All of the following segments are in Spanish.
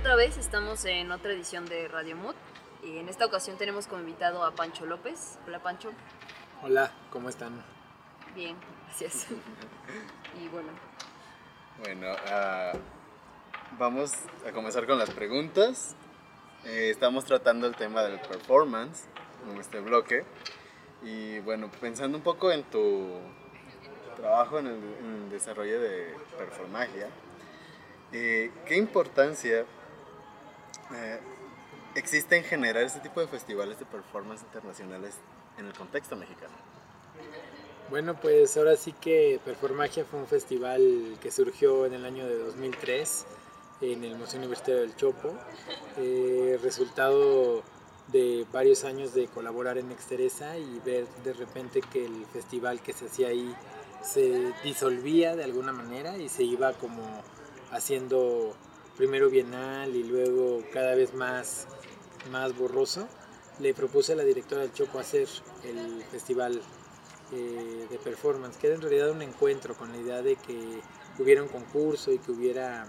otra vez, estamos en otra edición de Radio Mood y en esta ocasión tenemos como invitado a Pancho López. Hola Pancho. Hola, ¿cómo están? Bien, gracias. y bueno. Bueno, uh, vamos a comenzar con las preguntas. Eh, estamos tratando el tema del performance en este bloque. Y bueno, pensando un poco en tu trabajo en el, en el desarrollo de performagia, eh, ¿qué importancia eh, existe en generar este tipo de festivales de performance internacionales en el contexto mexicano? Bueno, pues ahora sí que Performagia fue un festival que surgió en el año de 2003 en el Museo Universitario del Chopo, eh, resultado de varios años de colaborar en Exteresa y ver de repente que el festival que se hacía ahí se disolvía de alguna manera y se iba como haciendo primero bienal y luego cada vez más, más borroso, le propuse a la directora del Chopo hacer el festival eh, de performance, que era en realidad un encuentro con la idea de que hubiera un concurso y que hubiera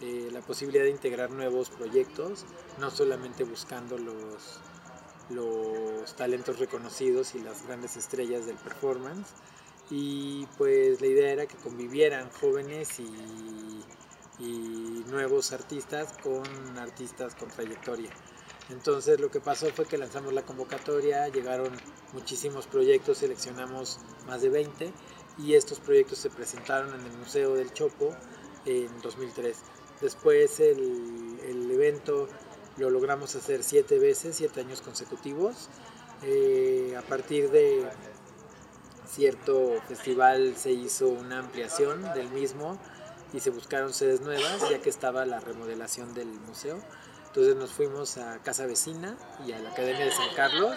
eh, la posibilidad de integrar nuevos proyectos, no solamente buscando los, los talentos reconocidos y las grandes estrellas del performance. Y pues la idea era que convivieran jóvenes y y nuevos artistas con artistas con trayectoria. Entonces lo que pasó fue que lanzamos la convocatoria, llegaron muchísimos proyectos, seleccionamos más de 20 y estos proyectos se presentaron en el Museo del Chopo en 2003. Después el, el evento lo logramos hacer siete veces, siete años consecutivos. Eh, a partir de cierto festival se hizo una ampliación del mismo y se buscaron sedes nuevas ya que estaba la remodelación del museo. Entonces nos fuimos a Casa Vecina y a la Academia de San Carlos,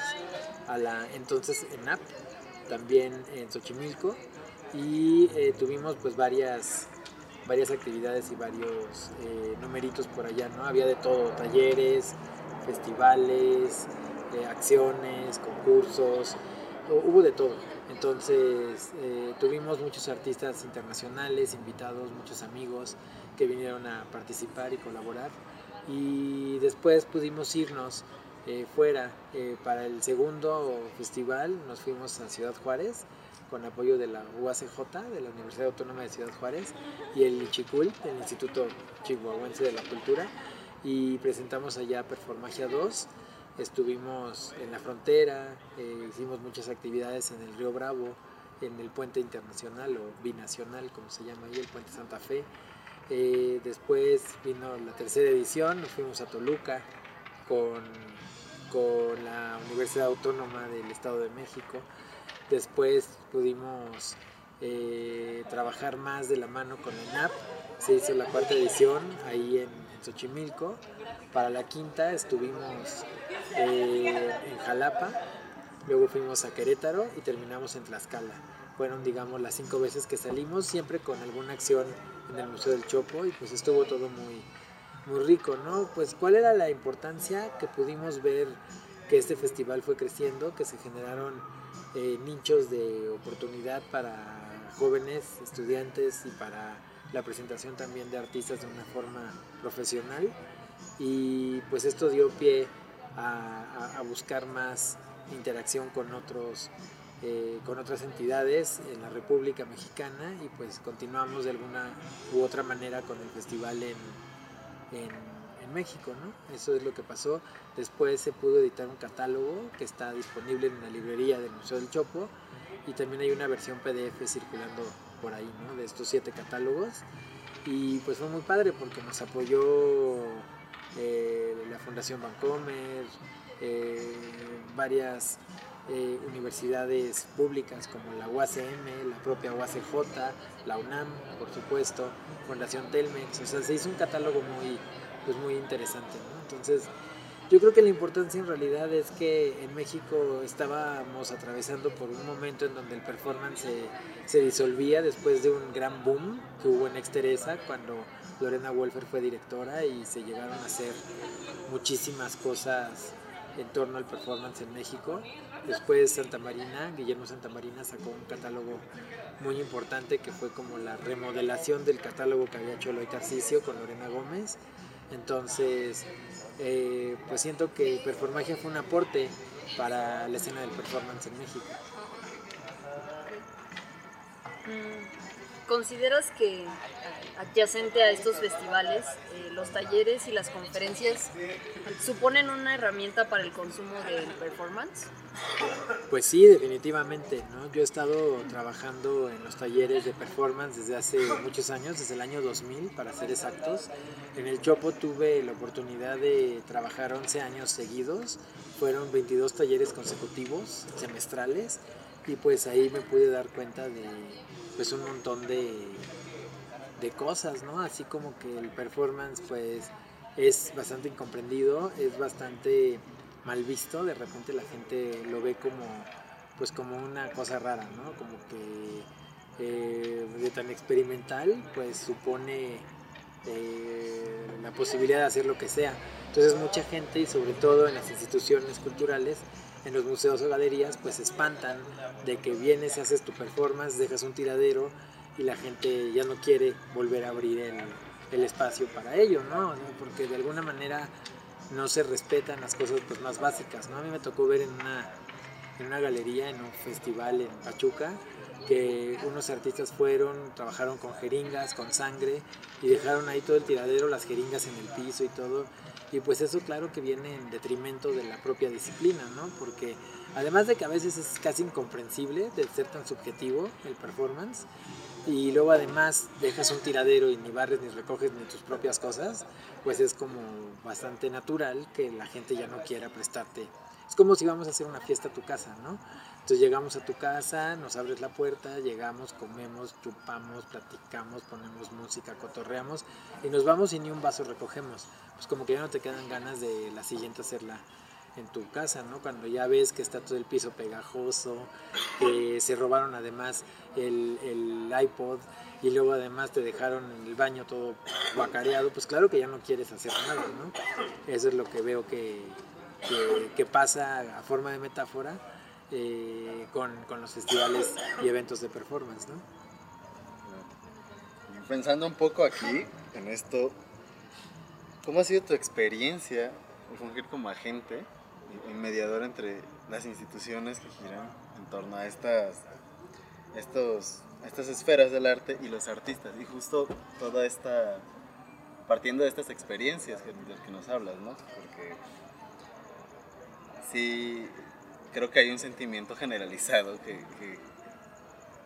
a la entonces ENAP, también en Xochimilco y eh, tuvimos pues varias varias actividades y varios eh, numeritos por allá, ¿no? Había de todo, talleres, festivales, eh, acciones, concursos, hubo de todo. Entonces eh, tuvimos muchos artistas internacionales, invitados, muchos amigos que vinieron a participar y colaborar. Y después pudimos irnos eh, fuera eh, para el segundo festival. Nos fuimos a Ciudad Juárez con apoyo de la UACJ, de la Universidad Autónoma de Ciudad Juárez, y el ICHICUL, el Instituto Chihuahuense de la Cultura. Y presentamos allá Performagia 2 Estuvimos en la frontera, eh, hicimos muchas actividades en el Río Bravo, en el puente internacional o binacional, como se llama ahí, el puente Santa Fe. Eh, después vino la tercera edición, nos fuimos a Toluca con, con la Universidad Autónoma del Estado de México. Después pudimos eh, trabajar más de la mano con ENAP. Se hizo la cuarta edición ahí en Xochimilco. Para la quinta estuvimos eh, en Jalapa, luego fuimos a Querétaro y terminamos en Tlaxcala. Fueron, digamos, las cinco veces que salimos, siempre con alguna acción en el Museo del Chopo y pues estuvo todo muy, muy rico, ¿no? Pues cuál era la importancia que pudimos ver que este festival fue creciendo, que se generaron eh, nichos de oportunidad para jóvenes, estudiantes y para la presentación también de artistas de una forma profesional. Y pues esto dio pie a, buscar más interacción con otros eh, con otras entidades en la República Mexicana y pues continuamos de alguna u otra manera con el festival en, en, México, ¿no? Eso es lo que pasó. Después se pudo editar un catálogo que está disponible en la librería del Museo del Chopo y también hay una versión PDF circulando por ahí, ¿no? De estos siete catálogos y pues fue muy padre porque nos apoyó eh, la Fundación Bancomer, eh, varias eh, universidades públicas como la UACM, la propia UACJ, la UNAM, por supuesto, Fundación Telmex, o sea, se hizo un catálogo muy, pues muy interesante, Entonces, yo creo que la importancia en realidad es que en México estábamos atravesando por un momento en donde el performance se, se disolvía después de un gran boom que hubo en Exteresa cuando Lorena Wolfer fue directora y se llegaron a hacer muchísimas cosas en torno al performance en México. Después Santa Marina, Guillermo Santa Marina sacó un catálogo muy importante que fue como la remodelación del catálogo que había hecho Eloy Tarcisio con Lorena Gómez. Entonces, eh, pues siento que Performagia fue un aporte para la escena del performance en México. Mm, ¿Consideras que adyacente a estos festivales, eh, los talleres y las conferencias suponen una herramienta para el consumo del performance? Pues sí, definitivamente. ¿no? Yo he estado trabajando en los talleres de performance desde hace muchos años, desde el año 2000 para ser exactos. En el Chopo tuve la oportunidad de trabajar 11 años seguidos. Fueron 22 talleres consecutivos, semestrales, y pues ahí me pude dar cuenta de pues un montón de, de cosas, ¿no? Así como que el performance pues es bastante incomprendido, es bastante mal visto, de repente la gente lo ve como pues como una cosa rara, ¿no? Como que eh, de tan experimental pues supone eh, la posibilidad de hacer lo que sea. Entonces mucha gente y sobre todo en las instituciones culturales en los museos o galerías, pues se espantan de que vienes, haces tu performance, dejas un tiradero y la gente ya no quiere volver a abrir el, espacio para ello, ¿no? Porque de alguna manera no se respetan las cosas pues, más básicas, ¿no? A mí me tocó ver en una, en una galería, en un festival en Pachuca, que unos artistas fueron, trabajaron con jeringas, con sangre y dejaron ahí todo el tiradero, las jeringas en el piso y todo. Y pues eso claro que viene en detrimento de la propia disciplina, ¿no? Porque además de que a veces es casi incomprensible de ser tan subjetivo el performance, y luego además dejas un tiradero y ni barres ni recoges ni tus propias cosas, pues es como bastante natural que la gente ya no quiera prestarte. Es como si vamos a hacer una fiesta a tu casa, ¿no? Entonces llegamos a tu casa, nos abres la puerta, llegamos, comemos, chupamos, platicamos, ponemos música, cotorreamos y nos vamos y ni un vaso recogemos. Pues como que ya no te quedan ganas de la siguiente hacerla en tu casa, ¿no? Cuando ya ves que está todo el piso pegajoso, que se robaron además el, el iPod y luego además te dejaron en el baño todo guacareado, pues claro que ya no quieres hacer nada, ¿no? Eso es lo que veo que, que, que pasa a forma de metáfora eh, con, con, los festivales y eventos de performance, ¿no? Pensando un poco aquí, en esto, ¿cómo ha sido tu experiencia al fungir como agente y mediador entre las instituciones que giran en torno a estas, estos, estas esferas del arte y los artistas? Y justo toda esta, partiendo de estas experiencias de las que nos hablas, ¿no? Porque sí, creo que hay un sentimiento generalizado que, que,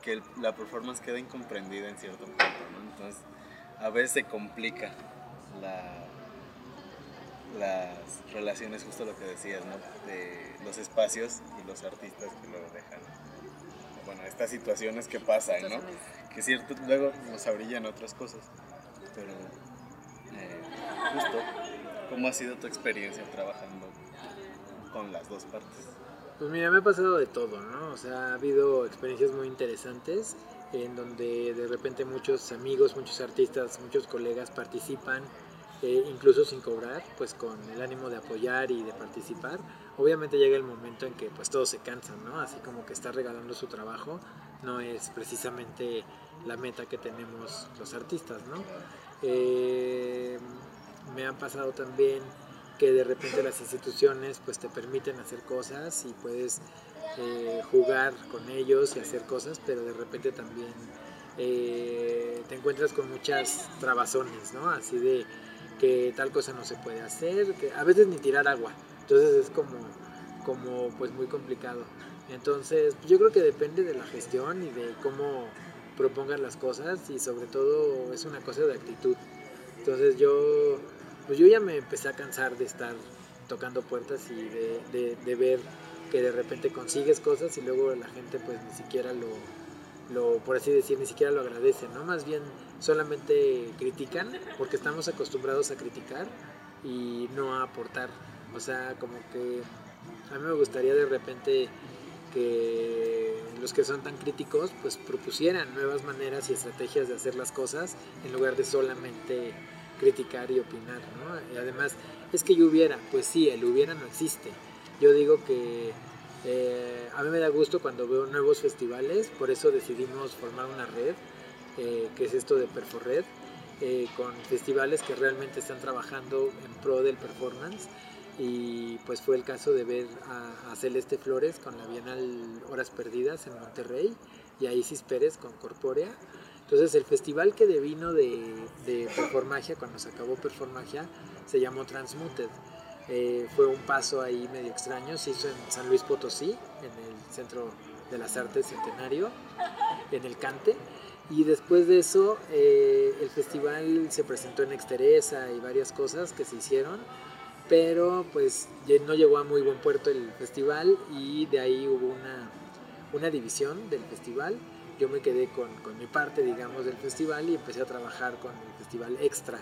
que, la performance queda incomprendida en cierto punto, ¿no? Entonces, a veces se complica la, las relaciones, justo lo que decías, ¿no? De los espacios y los artistas que luego dejan. Bueno, estas situaciones que pasan, ¿no? Que cierto, luego nos abrillan otras cosas. Pero, eh, justo, ¿cómo ha sido tu experiencia trabajando con las dos partes? Pues mira, me ha pasado de todo, ¿no? O sea, ha habido experiencias muy interesantes en donde de repente muchos amigos, muchos artistas, muchos colegas participan, eh, incluso sin cobrar, pues con el ánimo de apoyar y de participar. Obviamente llega el momento en que pues todos se cansan, ¿no? Así como que está regalando su trabajo, no es precisamente la meta que tenemos los artistas, ¿no? Eh, me han pasado también que de repente las instituciones pues te permiten hacer cosas y puedes eh, jugar con ellos y hacer cosas, pero de repente también eh, te encuentras con muchas trabazones, ¿no? Así de que tal cosa no se puede hacer, que a veces ni tirar agua, entonces es como, como pues muy complicado. Entonces yo creo que depende de la gestión y de cómo propongan las cosas y sobre todo es una cosa de actitud. Entonces yo pues yo ya me empecé a cansar de estar tocando puertas y de, de, ver que de repente consigues cosas y luego la gente pues ni siquiera lo, lo, por así decir, ni siquiera lo agradece, ¿no? Más bien solamente critican porque estamos acostumbrados a criticar y no a aportar. O sea, como que a mí me gustaría de repente que los que son tan críticos pues propusieran nuevas maneras y estrategias de hacer las cosas en lugar de solamente criticar y opinar, ¿no? Y además, es que yo hubiera, pues sí, el hubiera no existe. Yo digo que eh, a mí me da gusto cuando veo nuevos festivales, por eso decidimos formar una red, eh, que es esto de Perforred, eh, con festivales que realmente están trabajando en pro del performance y pues fue el caso de ver a, Celeste Flores con la Bienal Horas Perdidas en Monterrey y a Isis Pérez con Corpórea. Entonces el festival que devino de, de Performagia, cuando se acabó Performagia, se llamó Transmuted. Eh, fue un paso ahí medio extraño, se hizo en San Luis Potosí, en el Centro de las Artes Centenario, en el Cante. Y después de eso, eh, el festival se presentó en Exteresa y varias cosas que se hicieron pero pues no llegó a muy buen puerto el festival y de ahí hubo una, una división del festival. Yo me quedé con, con, mi parte, digamos, del festival y empecé a trabajar con el festival Extra.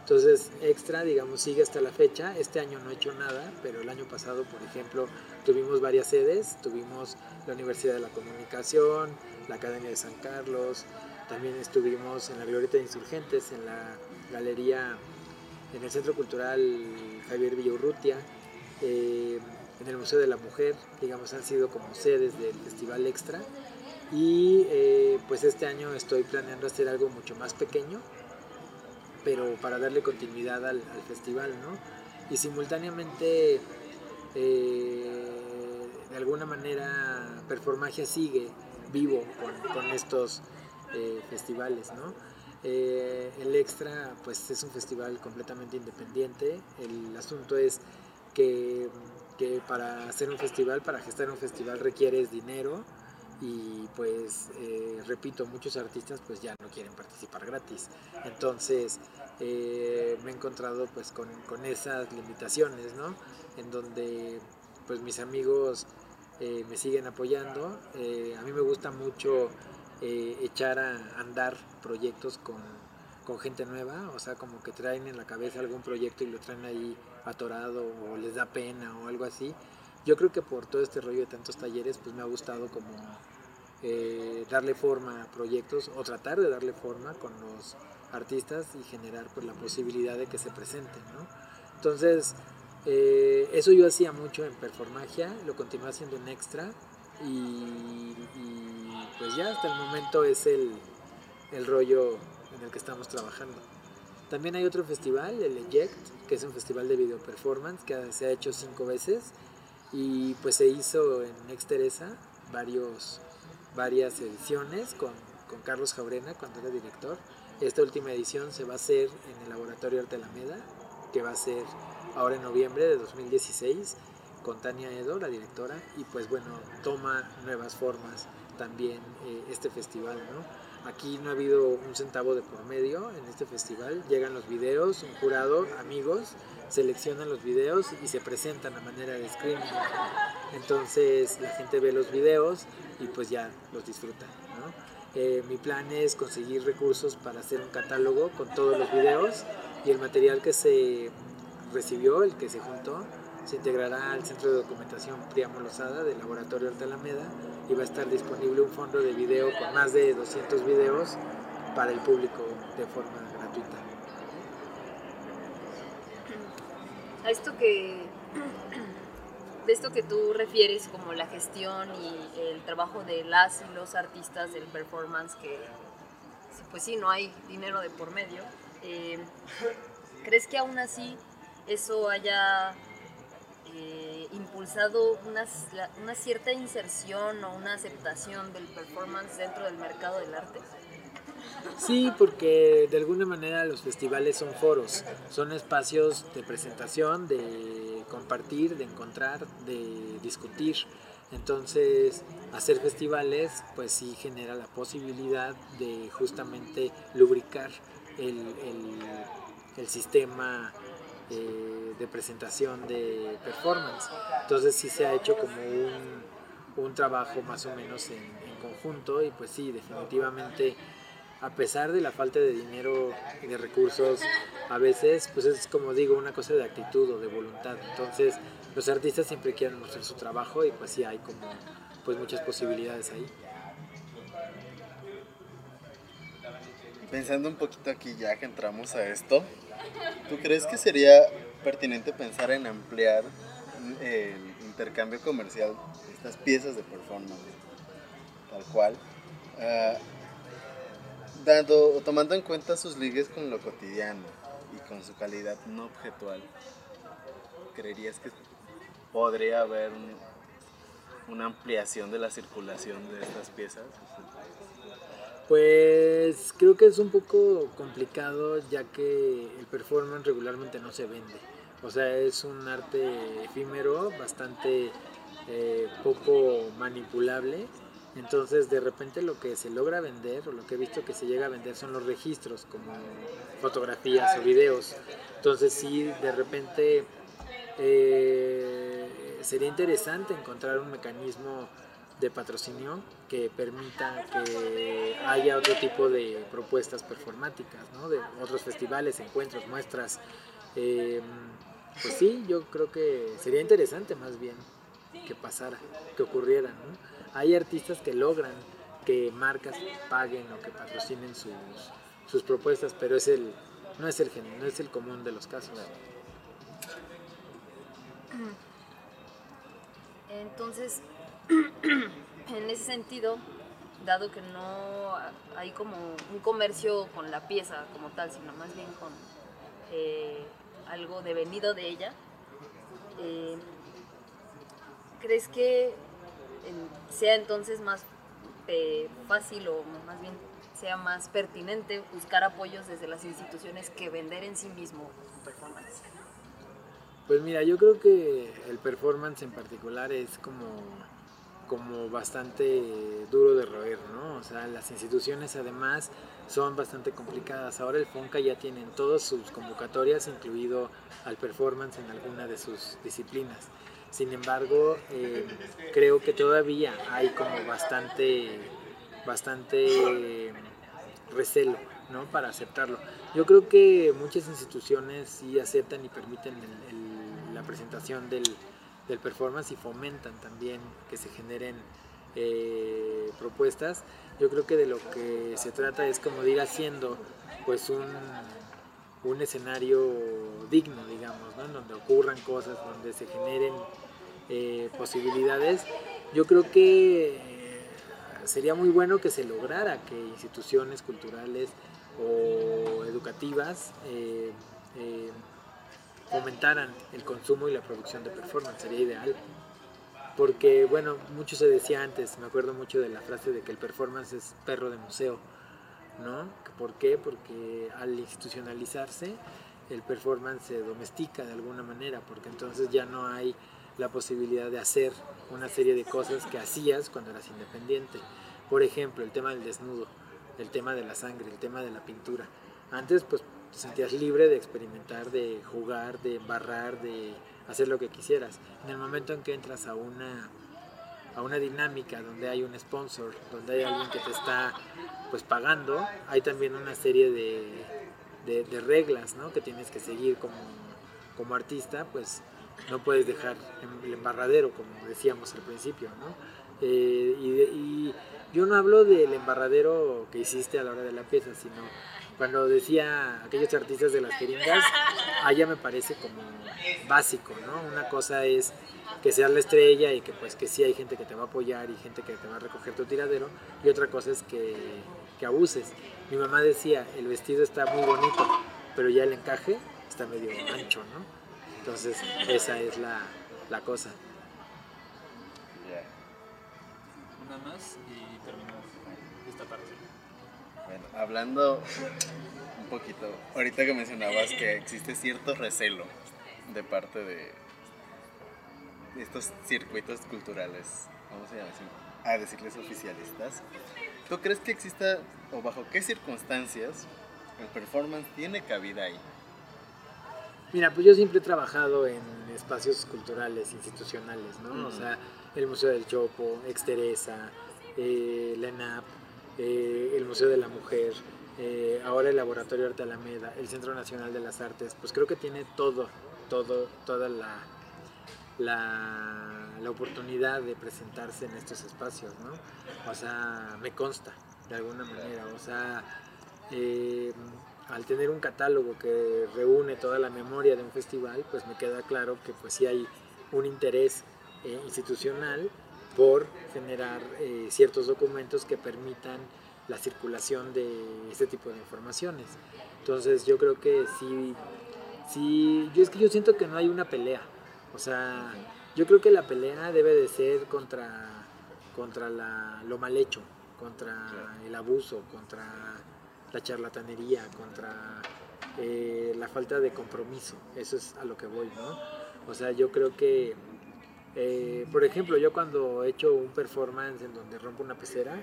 Entonces, Extra, digamos, sigue hasta la fecha. Este año no he hecho nada, pero el año pasado, por ejemplo, tuvimos varias sedes. Tuvimos la Universidad de la Comunicación, la Academia de San Carlos, también estuvimos en la Glorieta de Insurgentes, en la Galería en el Centro Cultural Javier Villaurrutia, eh, en el Museo de la Mujer, digamos, han sido como sedes del Festival Extra. Y eh, pues este año estoy planeando hacer algo mucho más pequeño, pero para darle continuidad al, festival, ¿no? Y simultáneamente, eh, de alguna manera, Performagia sigue vivo con, estos festivales, ¿no? Eh, el Extra pues es un festival completamente independiente. El asunto es que, para hacer un festival, para gestar un festival requieres dinero y pues eh, repito, muchos artistas pues ya no quieren participar gratis. Entonces eh, me he encontrado pues con, con, esas limitaciones, ¿no? En donde pues mis amigos me siguen apoyando. a mí me gusta mucho eh, echar a andar proyectos con, con, gente nueva, o sea, como que traen en la cabeza algún proyecto y lo traen ahí atorado o les da pena o algo así. Yo creo que por todo este rollo de tantos talleres, pues me ha gustado como eh, darle forma a proyectos o tratar de darle forma con los artistas y generar pues la posibilidad de que se presenten, ¿no? Entonces, eh, eso yo hacía mucho en Performagia, lo continué haciendo en Extra y, pues ya hasta el momento es el, el, rollo en el que estamos trabajando. También hay otro festival, el Eject, que es un festival de video performance que se ha hecho cinco veces y pues se hizo en Ex Teresa varios, varias ediciones con, con Carlos Jaurena cuando era director. Esta última edición se va a hacer en el Laboratorio Arte Alameda, que va a ser ahora en noviembre de 2016 con Tania Edo, la directora, y pues bueno, toma nuevas formas también eh, este festival, ¿no? Aquí no ha habido un centavo de por medio en este festival, llegan los videos, un jurado, amigos, seleccionan los videos y se presentan a manera de screening. Entonces la gente ve los videos y pues ya los disfruta. Eh, mi plan es conseguir recursos para hacer un catálogo con todos los videos y el material que se recibió, el que se juntó, se integrará al Centro de Documentación Priamo Lozada del Laboratorio Arte Alameda y va a estar disponible un fondo de video con más de 200 videos para el público de forma gratuita. A esto que de esto que tú refieres como la gestión y el trabajo de las y los artistas del performance que pues sí no hay dinero de por medio eh, ¿crees que aún así eso haya eh, impulsado una, una, cierta inserción o una aceptación del performance dentro del mercado del arte? Sí, porque de alguna manera los festivales son foros, son espacios de presentación, de compartir, de encontrar, de discutir. Entonces, hacer festivales, pues sí genera la posibilidad de justamente lubricar el, el, el sistema eh, de presentación de performance. Entonces sí se ha hecho como un, un trabajo más o menos en, conjunto y pues sí, definitivamente a pesar de la falta de dinero y de recursos, a veces pues es como digo una cosa de actitud o de voluntad. Entonces los artistas siempre quieren mostrar su trabajo y pues sí hay como pues muchas posibilidades ahí. Pensando un poquito aquí ya que entramos a esto, ¿Tú crees que sería pertinente pensar en ampliar el intercambio comercial de estas piezas de performance? Tal cual. Ah, dando o tomando en cuenta sus ligues con lo cotidiano y con su calidad no objetual, ¿creerías que podría haber una ampliación de la circulación de estas piezas? Pues creo que es un poco complicado ya que el performance regularmente no se vende. O sea, es un arte efímero, bastante eh, poco manipulable. Entonces, de repente lo que se logra vender, o lo que he visto que se llega a vender, son los registros, como fotografías o videos. Entonces, sí, de repente eh, sería interesante encontrar un mecanismo de patrocinio que permita que haya otro tipo de propuestas performáticas, ¿no? de otros festivales, encuentros, muestras. Eh, pues sí, yo creo que sería interesante más bien que pasara, que ocurriera. Hay artistas que logran que marcas paguen o que patrocinen sus, sus propuestas, pero es el, no, es el, no es el común de los casos. Entonces, en ese sentido, dado que no hay como un comercio con la pieza como tal, sino más bien con eh, algo devenido de ella, eh, ¿crees que sea entonces más eh, fácil o más bien sea más pertinente buscar apoyos desde las instituciones que vender en sí mismo performance? Pues mira, yo creo que el performance en particular es como, como bastante duro de roer, ¿no? O sea, las instituciones además son bastante complicadas. Ahora el FONCA ya tiene en todas sus convocatorias incluido al performance en alguna de sus disciplinas. Sin embargo, eh, creo que todavía hay como bastante, bastante recelo ¿no? para aceptarlo. Yo creo que muchas instituciones sí aceptan y permiten la presentación del, del performance y fomentan también que se generen eh, propuestas. Yo creo que de lo que se trata es como de ir haciendo pues un, escenario digno, digamos, en donde ocurran cosas, donde se generen eh, posibilidades. Yo creo que eh, sería muy bueno que se lograra que instituciones culturales o educativas fomentaran el consumo y la producción de performance, sería ideal. Porque, bueno, mucho se decía antes, me acuerdo mucho de la frase de que el performance es perro de museo, ¿no? ¿Por qué? Porque al institucionalizarse, el performance se domestica de alguna manera, porque entonces ya no hay la posibilidad de hacer una serie de cosas que hacías cuando eras independiente. Por ejemplo, el tema del desnudo, el tema de la sangre, el tema de la pintura. Antes, pues te sentías libre de experimentar, de jugar, de embarrar, de hacer lo que quisieras. En el momento en que entras a una, a una dinámica donde hay un sponsor, donde hay alguien que te está pues pagando, hay también una serie de, de, reglas ¿no? que tienes que seguir como, como artista, pues no puedes dejar el embarradero, como decíamos al principio. ¿no? Eh, y, y yo no hablo del embarradero que hiciste a la hora de la pieza, sino cuando decía aquellos artistas de las jeringas, allá me parece como básico, ¿no? Una cosa es que seas la estrella y que pues que sí hay gente que te va a apoyar y gente que te va a recoger tu tiradero, y otra cosa es que, que abuses. Mi mamá decía, el vestido está muy bonito, pero ya el encaje está medio ancho, ¿no? Entonces, esa es la, la cosa. Una más y terminamos esta parte. Bueno, hablando un poquito, ahorita que mencionabas que existe cierto recelo de parte de estos circuitos culturales, vamos a, a decirles oficialistas, ¿tú crees que exista o bajo qué circunstancias el performance tiene cabida ahí? Mira, pues yo siempre he trabajado en espacios culturales, institucionales, ¿no? O sea, el Museo del Chopo, Exteresa, eh, la ENAP, eh, el Museo de la Mujer, eh, ahora el Laboratorio Arte Alameda, el Centro Nacional de las Artes, pues creo que tiene todo, todo, toda la, la, la, oportunidad de presentarse en estos espacios, ¿no? O sea, me consta, de alguna manera, o sea, eh, al tener un catálogo que reúne toda la memoria de un festival, pues me queda claro que pues sí hay un interés institucional por generar eh, ciertos documentos que permitan la circulación de este tipo de informaciones. Entonces yo creo que sí, sí, yo es que yo siento que no hay una pelea. O sea, yo creo que la pelea debe de ser contra, contra la, lo mal hecho, contra el abuso, contra la charlatanería, contra eh, la falta de compromiso. Eso es a lo que voy, ¿no? O sea, yo creo que, eh, por ejemplo, yo cuando he hecho un performance en donde rompo una pecera,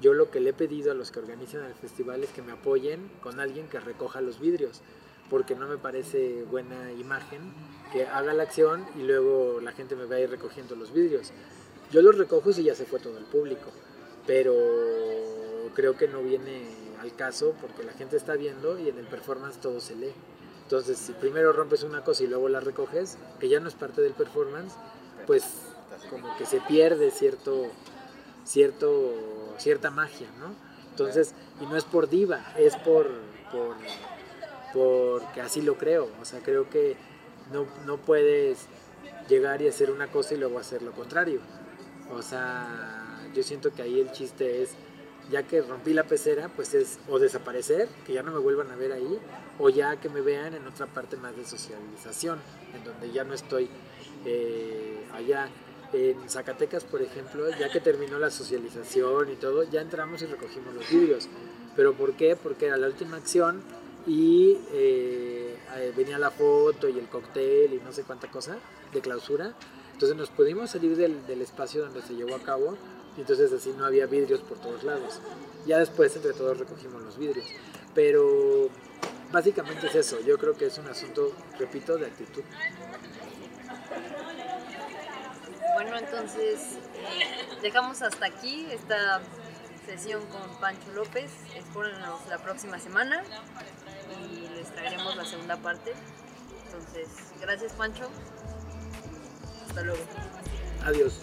yo lo que le he pedido a los que organizan el festival es que me apoyen con alguien que recoja los vidrios, porque no me parece buena imagen que haga la acción y luego la gente me va a ir recogiendo los vidrios. Yo los recojo si ya se fue todo el público, pero creo que no viene al caso porque la gente está viendo y en el performance todo se lee. Entonces, si primero rompes una cosa y luego la recoges, que ya no es parte del performance, pues como que se pierde cierto, cierto, cierta magia, ¿no? Entonces, y no es por diva, es por, por porque así lo creo. O sea, creo que no, no puedes llegar y hacer una cosa y luego hacer lo contrario. O sea, yo siento que ahí el chiste es, ya que rompí la pecera, pues es o desaparecer, que ya no me vuelvan a ver ahí, o ya que me vean en otra parte más de socialización, en donde ya no estoy eh, allá. En Zacatecas, por ejemplo, ya que terminó la socialización y todo, ya entramos y recogimos los vídeos. ¿Pero por qué? Porque era la última acción y eh, eh, venía la foto y el cóctel y no sé cuánta cosa de clausura. Entonces nos pudimos salir del, del, espacio donde se llevó a cabo y entonces así no había vidrios por todos lados. Ya después entre todos recogimos los vidrios. Pero básicamente es eso, yo creo que es un asunto, repito, de actitud. Bueno, entonces eh, dejamos hasta aquí esta sesión con Pancho López. Espérenos la próxima semana y les traeremos la segunda parte. Entonces, gracias Pancho. Hasta luego. Adiós.